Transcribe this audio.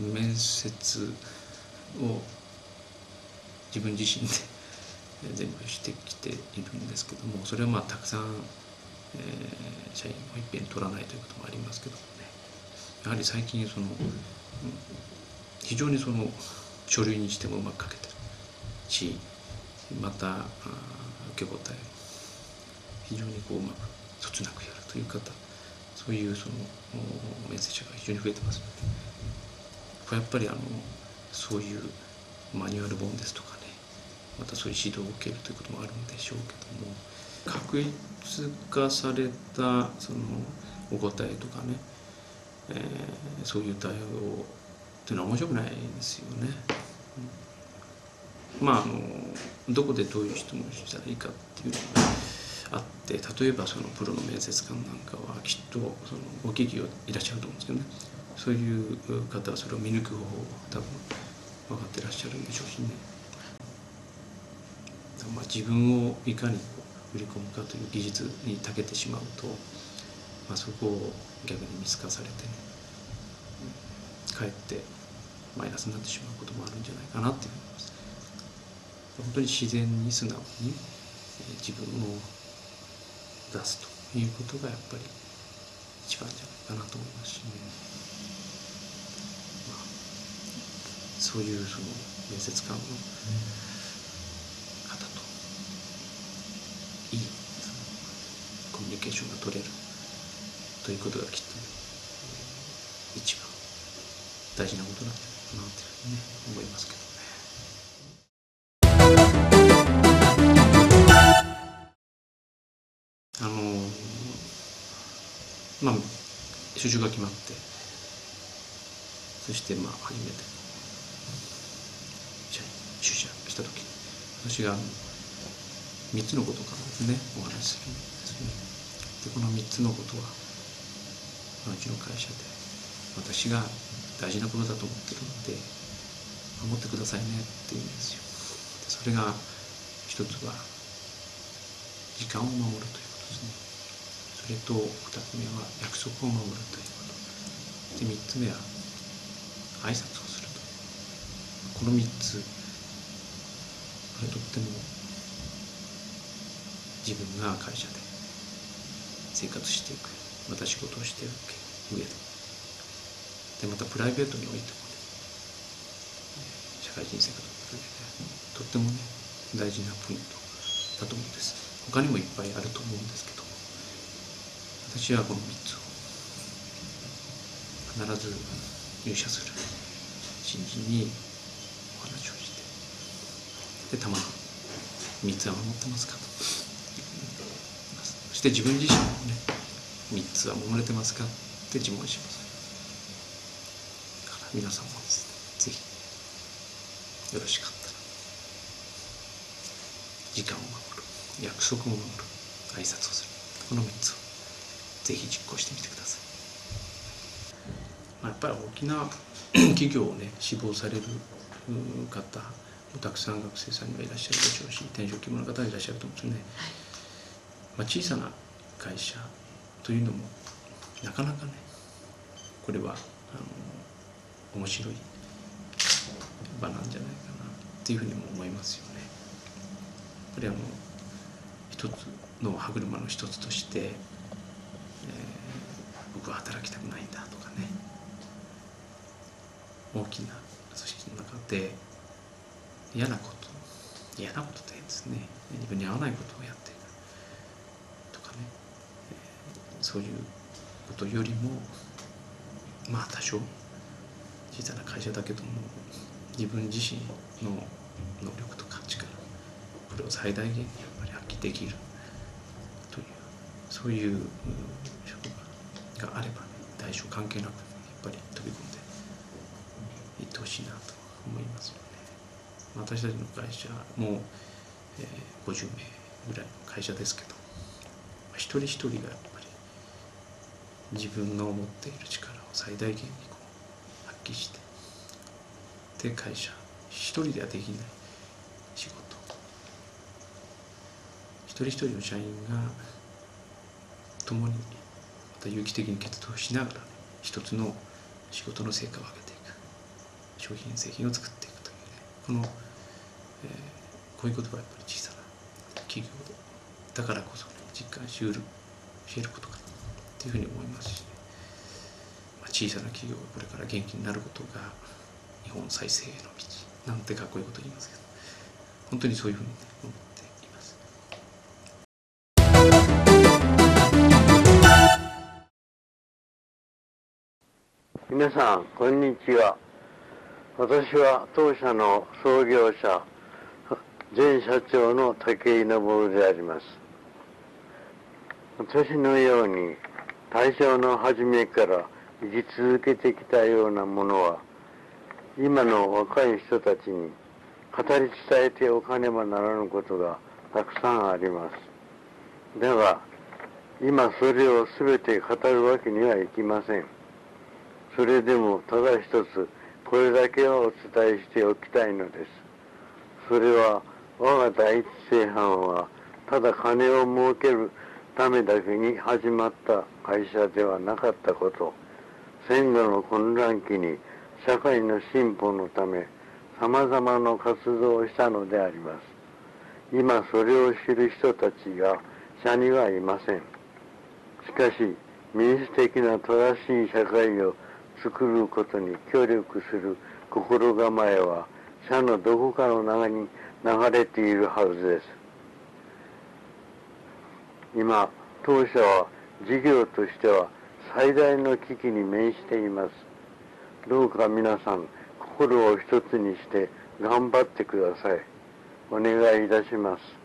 面接を自分自身で全部してきているんですけどもそれはまあたくさん、えー、社員をいっぺん取らないということもありますけどもね。やはり最近その非常にその書類にしてもうまく書けてるしまた受け答え非常にこううまくそつなくやるという方そういうその面接者が非常に増えてますのでやっぱりあのそういうマニュアル本ですとかねまたそういう指導を受けるということもあるんでしょうけども確一化されたそのお答えとかね、えー、そういう対応っていうのは面白くないですよね。まああのどこでどういう質問したらいいかっていうのがあって例えばそのプロの面接官なんかはきっとそのご企業いらっしゃると思うんですけどねそういう方はそれを見抜く方法多分分かってらっしゃるんでしょうしね。まあ、自分をいかに売り込むかという技術に長けてしまうと、まあ、そこを逆に見透かされてねかえってマイナスになってしまうこともあるんじゃないかなっていうふうに思います。本当に自然に素直に自分を出すということがやっぱり一番じゃないかなと思いますしね、まあ、そういうその面接官の方といいコミュニケーションが取れるということがきっと、ね、一番大事なことなんじゃないかなというふうにね思いますけど。まあ就職が決まって。そしてまあ初めて出社した時私が3つのことからですねお話しするんですね。でこの3つのことは、うちの会社で私が大事なことだと思ってるので守ってくださいねって言うんですよ。それが一つは時間を守るということですね。それと2つ目は約束を守るということ。で3つ目は挨拶この3つこれとっても自分が会社で生活していくまた仕事をしていく上で。でまたプライベートにおいてもね社会人生活の上でとってもね大事なポイントだと思うんです。他にもいっぱいあると思うんですけど私はこの3つを必ず入社する。新人に話をして。でたまに。3つは守ってますかと。そして自分自身もね3つは守れてますかって自問しますだから皆さんもぜひよろしかったら。時間を守る約束を守る挨拶をする。この3つをぜひ実行してみてください。まあ、やっぱり大きな企業をね志望される方もたくさん学生さんにはいらっしゃるでしょうし転職希望の方がいらっしゃると思うんですよね。まあ、小さな会社というのもなかなかねこれはあの面白い場なんじゃないかなっていうふうにも思いますよね。やっぱりあの一つの歯車の一つとして僕は働きたくないんだとかね大きな組織の中で嫌なこと嫌なことってですね。自分に合わないことをやっている。とかね、そういうことよりもまあ多少小さな会社だけども自分自身の能力とか力これを最大限にやっぱり発揮できる。というそういう職場があれば、ね、大小関係なくやっぱり飛び込んでいってほしいなと。思いますよね。私たちの会社も、えー、50名ぐらいの会社ですけど一人一人がやっぱり自分の持っている力を最大限にこう発揮してで会社一人ではできない仕事一人一人の社員が共にまた有機的に決闘しながら、ね、一つの仕事の成果を上げて商品製品を作っていくというね。この、えー、こういうことはやっぱり小さな企業だからこそ、ね、実感しうる教えることかなというふうに思いますし、ね、まあ、小さな企業がこれから元気になることが日本再生への道なんてかっこいいこと言いますけど。本当にそういうふうに、ね、思っています。皆さんこんにちは。私は当社の創業者 前社長の武井昇であります。私のように大正の初めから生き続けてきたようなものは今の若い人たちに語り伝えておかねばならぬことがたくさんあります。だが今それを全て語るわけにはいきません。それでもただ一つこれだけはお伝えしておきたいのです。それは我が第一製版はただ金を儲けるためだけに始まった会社ではなかったこと。戦後の混乱期に社会の進歩のため様々な活動をしたのであります。今それを知る人たちが社にはいません。しかし民主的な正しい社会を作ることに協力する心構えは社のどこかの中に流れているはずです。今当社は事業としては最大の危機に面しています。どうか皆さん心を一つにして頑張ってください。お願いいたします。